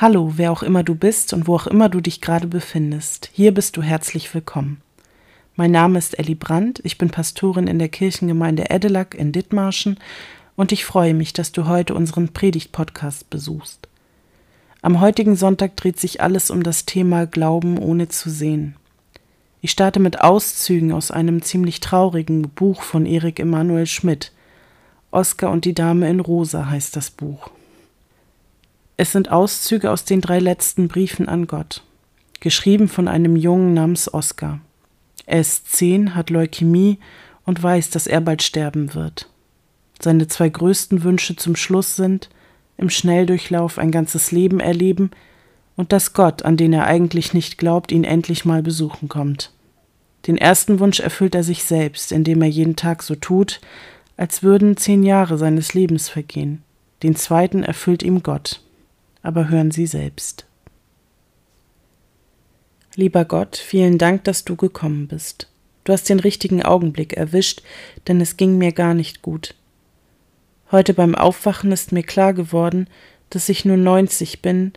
Hallo, wer auch immer du bist und wo auch immer du dich gerade befindest. Hier bist du herzlich willkommen. Mein Name ist Elli Brandt, ich bin Pastorin in der Kirchengemeinde Edelack in Dithmarschen und ich freue mich, dass du heute unseren Predigt-Podcast besuchst. Am heutigen Sonntag dreht sich alles um das Thema Glauben ohne zu sehen. Ich starte mit Auszügen aus einem ziemlich traurigen Buch von Erik Emanuel Schmidt. Oskar und die Dame in Rosa heißt das Buch. Es sind Auszüge aus den drei letzten Briefen an Gott, geschrieben von einem Jungen namens Oskar. Er ist zehn, hat Leukämie und weiß, dass er bald sterben wird. Seine zwei größten Wünsche zum Schluss sind, im Schnelldurchlauf ein ganzes Leben erleben und dass Gott, an den er eigentlich nicht glaubt, ihn endlich mal besuchen kommt. Den ersten Wunsch erfüllt er sich selbst, indem er jeden Tag so tut, als würden zehn Jahre seines Lebens vergehen. Den zweiten erfüllt ihm Gott aber hören Sie selbst. Lieber Gott, vielen Dank, dass du gekommen bist. Du hast den richtigen Augenblick erwischt, denn es ging mir gar nicht gut. Heute beim Aufwachen ist mir klar geworden, dass ich nur neunzig bin,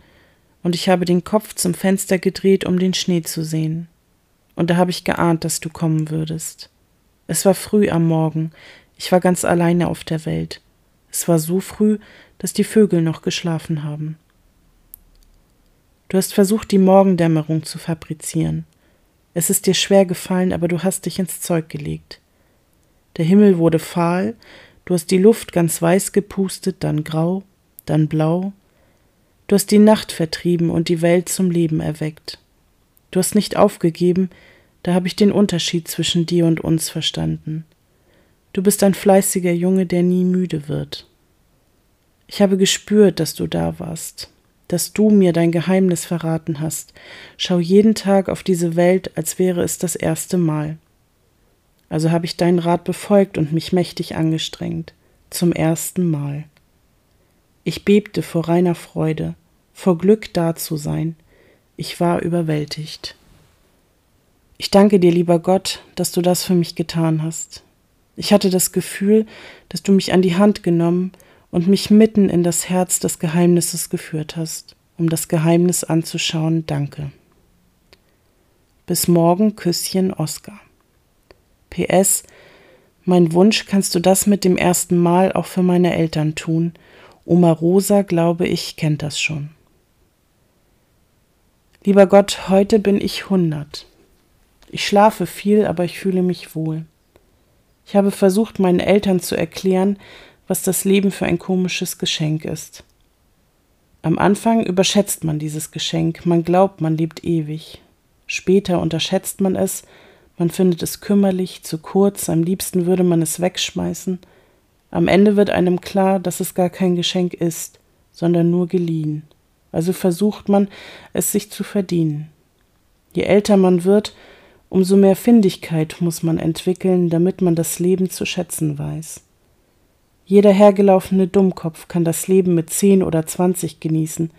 und ich habe den Kopf zum Fenster gedreht, um den Schnee zu sehen. Und da habe ich geahnt, dass du kommen würdest. Es war früh am Morgen, ich war ganz alleine auf der Welt. Es war so früh, dass die Vögel noch geschlafen haben. Du hast versucht, die Morgendämmerung zu fabrizieren. Es ist dir schwer gefallen, aber du hast dich ins Zeug gelegt. Der Himmel wurde fahl, du hast die Luft ganz weiß gepustet, dann grau, dann blau. Du hast die Nacht vertrieben und die Welt zum Leben erweckt. Du hast nicht aufgegeben, da habe ich den Unterschied zwischen dir und uns verstanden. Du bist ein fleißiger Junge, der nie müde wird. Ich habe gespürt, dass du da warst, dass du mir dein Geheimnis verraten hast. Schau jeden Tag auf diese Welt, als wäre es das erste Mal. Also habe ich deinen Rat befolgt und mich mächtig angestrengt. Zum ersten Mal. Ich bebte vor reiner Freude, vor Glück da zu sein. Ich war überwältigt. Ich danke dir, lieber Gott, dass du das für mich getan hast. Ich hatte das Gefühl, dass du mich an die Hand genommen und mich mitten in das Herz des Geheimnisses geführt hast, um das Geheimnis anzuschauen. Danke. Bis morgen, Küsschen, Oskar. PS, mein Wunsch, kannst du das mit dem ersten Mal auch für meine Eltern tun? Oma Rosa, glaube ich, kennt das schon. Lieber Gott, heute bin ich hundert. Ich schlafe viel, aber ich fühle mich wohl. Ich habe versucht, meinen Eltern zu erklären, was das Leben für ein komisches Geschenk ist. Am Anfang überschätzt man dieses Geschenk, man glaubt, man lebt ewig. Später unterschätzt man es, man findet es kümmerlich, zu kurz, am liebsten würde man es wegschmeißen. Am Ende wird einem klar, dass es gar kein Geschenk ist, sondern nur geliehen. Also versucht man, es sich zu verdienen. Je älter man wird, umso mehr Findigkeit muss man entwickeln, damit man das Leben zu schätzen weiß. Jeder hergelaufene Dummkopf kann das Leben mit zehn oder zwanzig genießen,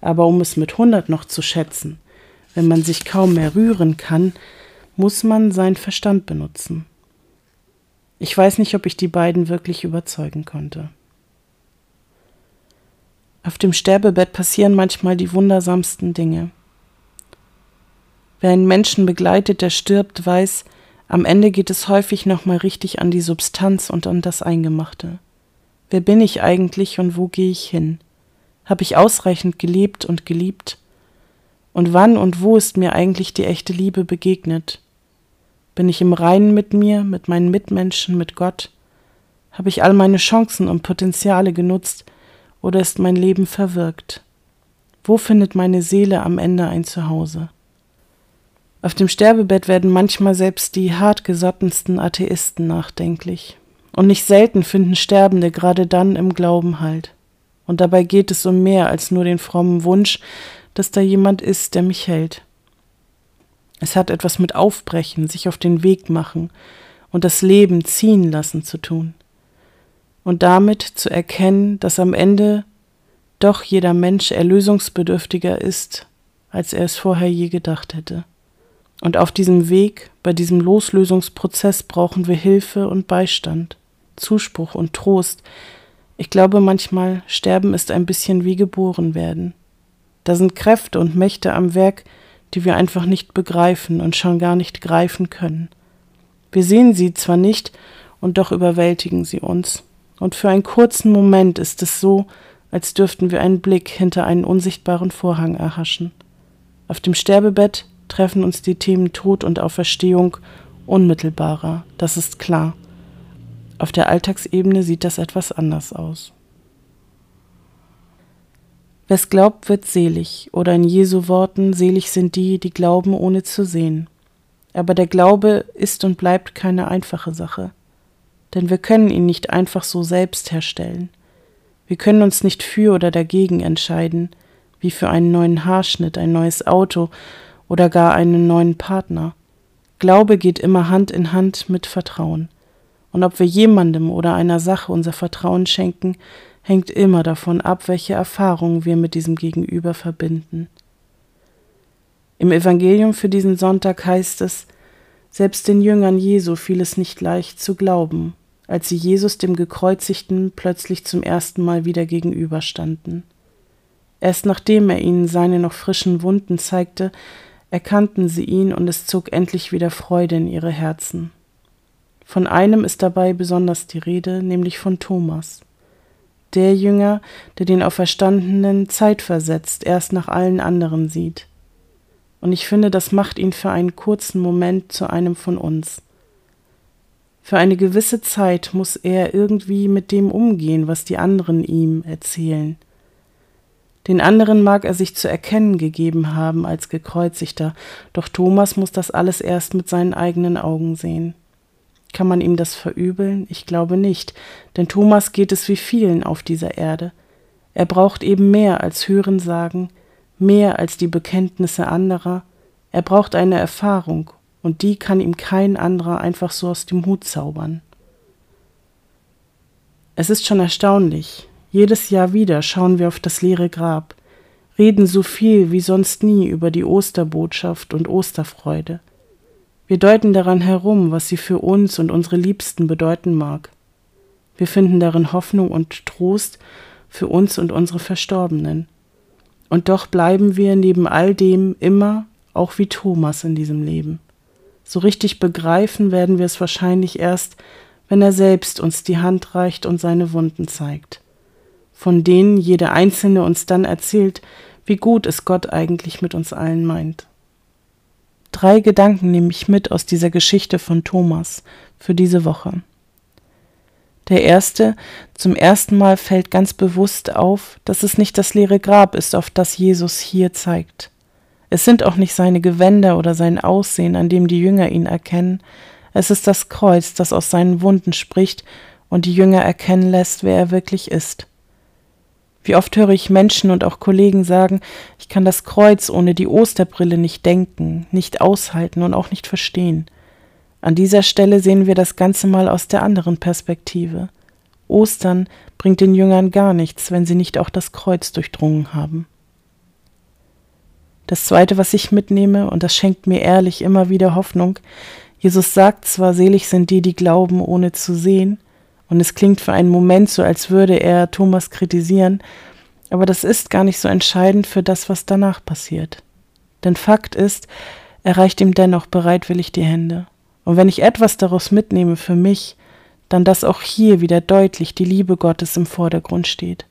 aber um es mit hundert noch zu schätzen, wenn man sich kaum mehr rühren kann, muss man seinen Verstand benutzen. Ich weiß nicht, ob ich die beiden wirklich überzeugen konnte. Auf dem Sterbebett passieren manchmal die wundersamsten Dinge. Wer einen Menschen begleitet, der stirbt, weiß, am Ende geht es häufig nochmal richtig an die Substanz und an das Eingemachte. Wer bin ich eigentlich und wo gehe ich hin? Habe ich ausreichend gelebt und geliebt? Und wann und wo ist mir eigentlich die echte Liebe begegnet? Bin ich im Reinen mit mir, mit meinen Mitmenschen, mit Gott? Habe ich all meine Chancen und Potenziale genutzt oder ist mein Leben verwirkt? Wo findet meine Seele am Ende ein Zuhause? Auf dem Sterbebett werden manchmal selbst die hartgesottensten Atheisten nachdenklich. Und nicht selten finden Sterbende gerade dann im Glauben Halt. Und dabei geht es um mehr als nur den frommen Wunsch, dass da jemand ist, der mich hält. Es hat etwas mit Aufbrechen, sich auf den Weg machen und das Leben ziehen lassen zu tun. Und damit zu erkennen, dass am Ende doch jeder Mensch erlösungsbedürftiger ist, als er es vorher je gedacht hätte. Und auf diesem Weg, bei diesem Loslösungsprozess brauchen wir Hilfe und Beistand. Zuspruch und Trost. Ich glaube manchmal, Sterben ist ein bisschen wie geboren werden. Da sind Kräfte und Mächte am Werk, die wir einfach nicht begreifen und schon gar nicht greifen können. Wir sehen sie zwar nicht, und doch überwältigen sie uns. Und für einen kurzen Moment ist es so, als dürften wir einen Blick hinter einen unsichtbaren Vorhang erhaschen. Auf dem Sterbebett treffen uns die Themen Tod und Auferstehung unmittelbarer, das ist klar. Auf der Alltagsebene sieht das etwas anders aus. Wes glaubt, wird selig, oder in Jesu Worten, selig sind die, die glauben, ohne zu sehen. Aber der Glaube ist und bleibt keine einfache Sache, denn wir können ihn nicht einfach so selbst herstellen. Wir können uns nicht für oder dagegen entscheiden, wie für einen neuen Haarschnitt, ein neues Auto oder gar einen neuen Partner. Glaube geht immer Hand in Hand mit Vertrauen. Und ob wir jemandem oder einer Sache unser Vertrauen schenken, hängt immer davon ab, welche Erfahrungen wir mit diesem Gegenüber verbinden. Im Evangelium für diesen Sonntag heißt es, selbst den Jüngern Jesu fiel es nicht leicht zu glauben, als sie Jesus dem Gekreuzigten plötzlich zum ersten Mal wieder gegenüberstanden. Erst nachdem er ihnen seine noch frischen Wunden zeigte, erkannten sie ihn und es zog endlich wieder Freude in ihre Herzen. Von einem ist dabei besonders die Rede, nämlich von Thomas der Jünger, der den Auferstandenen zeitversetzt erst nach allen anderen sieht. Und ich finde, das macht ihn für einen kurzen Moment zu einem von uns. Für eine gewisse Zeit muss er irgendwie mit dem umgehen, was die anderen ihm erzählen. Den anderen mag er sich zu erkennen gegeben haben als gekreuzigter, doch Thomas muss das alles erst mit seinen eigenen Augen sehen. Kann man ihm das verübeln? Ich glaube nicht, denn Thomas geht es wie vielen auf dieser Erde. Er braucht eben mehr als Hörensagen, mehr als die Bekenntnisse anderer, er braucht eine Erfahrung, und die kann ihm kein anderer einfach so aus dem Hut zaubern. Es ist schon erstaunlich, jedes Jahr wieder schauen wir auf das leere Grab, reden so viel wie sonst nie über die Osterbotschaft und Osterfreude. Wir deuten daran herum, was sie für uns und unsere Liebsten bedeuten mag. Wir finden darin Hoffnung und Trost für uns und unsere Verstorbenen. Und doch bleiben wir neben all dem immer auch wie Thomas in diesem Leben. So richtig begreifen werden wir es wahrscheinlich erst, wenn er selbst uns die Hand reicht und seine Wunden zeigt, von denen jede einzelne uns dann erzählt, wie gut es Gott eigentlich mit uns allen meint. Drei Gedanken nehme ich mit aus dieser Geschichte von Thomas für diese Woche. Der erste, zum ersten Mal fällt ganz bewusst auf, dass es nicht das leere Grab ist, auf das Jesus hier zeigt. Es sind auch nicht seine Gewänder oder sein Aussehen, an dem die Jünger ihn erkennen, es ist das Kreuz, das aus seinen Wunden spricht und die Jünger erkennen lässt, wer er wirklich ist. Wie oft höre ich Menschen und auch Kollegen sagen, ich kann das Kreuz ohne die Osterbrille nicht denken, nicht aushalten und auch nicht verstehen. An dieser Stelle sehen wir das Ganze mal aus der anderen Perspektive. Ostern bringt den Jüngern gar nichts, wenn sie nicht auch das Kreuz durchdrungen haben. Das Zweite, was ich mitnehme, und das schenkt mir ehrlich immer wieder Hoffnung, Jesus sagt zwar, selig sind die, die glauben, ohne zu sehen, und es klingt für einen Moment so, als würde er Thomas kritisieren, aber das ist gar nicht so entscheidend für das, was danach passiert. Denn Fakt ist, er reicht ihm dennoch bereitwillig die Hände. Und wenn ich etwas daraus mitnehme für mich, dann dass auch hier wieder deutlich die Liebe Gottes im Vordergrund steht.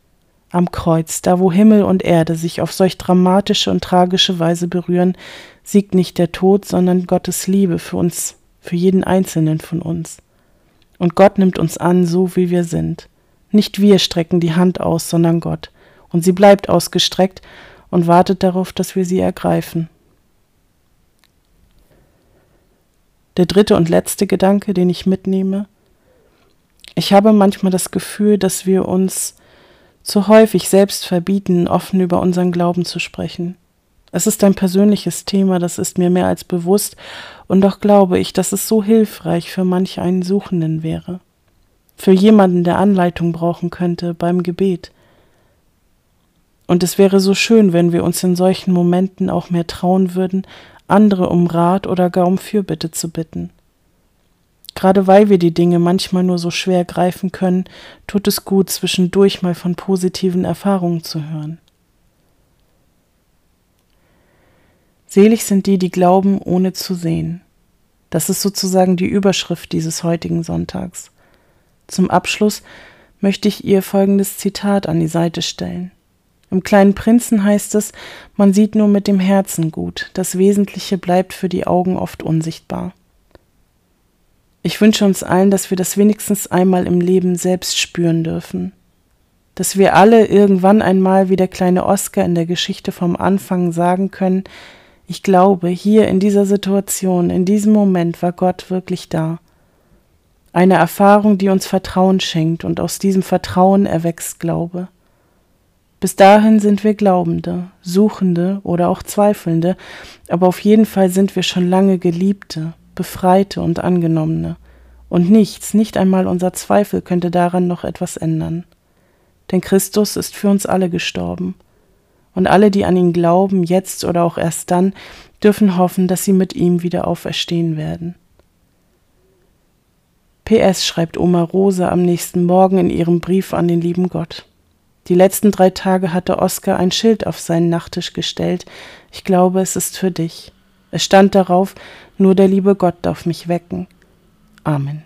Am Kreuz, da wo Himmel und Erde sich auf solch dramatische und tragische Weise berühren, siegt nicht der Tod, sondern Gottes Liebe für uns, für jeden einzelnen von uns. Und Gott nimmt uns an, so wie wir sind. Nicht wir strecken die Hand aus, sondern Gott. Und sie bleibt ausgestreckt und wartet darauf, dass wir sie ergreifen. Der dritte und letzte Gedanke, den ich mitnehme. Ich habe manchmal das Gefühl, dass wir uns zu häufig selbst verbieten, offen über unseren Glauben zu sprechen. Es ist ein persönliches Thema, das ist mir mehr als bewusst, und doch glaube ich, dass es so hilfreich für manch einen Suchenden wäre. Für jemanden, der Anleitung brauchen könnte beim Gebet. Und es wäre so schön, wenn wir uns in solchen Momenten auch mehr trauen würden, andere um Rat oder gar um Fürbitte zu bitten. Gerade weil wir die Dinge manchmal nur so schwer greifen können, tut es gut, zwischendurch mal von positiven Erfahrungen zu hören. Selig sind die, die glauben, ohne zu sehen. Das ist sozusagen die Überschrift dieses heutigen Sonntags. Zum Abschluss möchte ich ihr folgendes Zitat an die Seite stellen. Im kleinen Prinzen heißt es, man sieht nur mit dem Herzen gut, das Wesentliche bleibt für die Augen oft unsichtbar. Ich wünsche uns allen, dass wir das wenigstens einmal im Leben selbst spüren dürfen. Dass wir alle irgendwann einmal wie der kleine Oscar in der Geschichte vom Anfang sagen können, ich glaube, hier in dieser Situation, in diesem Moment war Gott wirklich da. Eine Erfahrung, die uns Vertrauen schenkt und aus diesem Vertrauen erwächst Glaube. Bis dahin sind wir Glaubende, Suchende oder auch Zweifelnde, aber auf jeden Fall sind wir schon lange Geliebte, Befreite und Angenommene. Und nichts, nicht einmal unser Zweifel könnte daran noch etwas ändern. Denn Christus ist für uns alle gestorben. Und alle, die an ihn glauben, jetzt oder auch erst dann, dürfen hoffen, dass sie mit ihm wieder auferstehen werden. PS schreibt Oma Rose am nächsten Morgen in ihrem Brief an den lieben Gott. Die letzten drei Tage hatte Oskar ein Schild auf seinen Nachttisch gestellt. Ich glaube, es ist für dich. Es stand darauf, nur der liebe Gott darf mich wecken. Amen.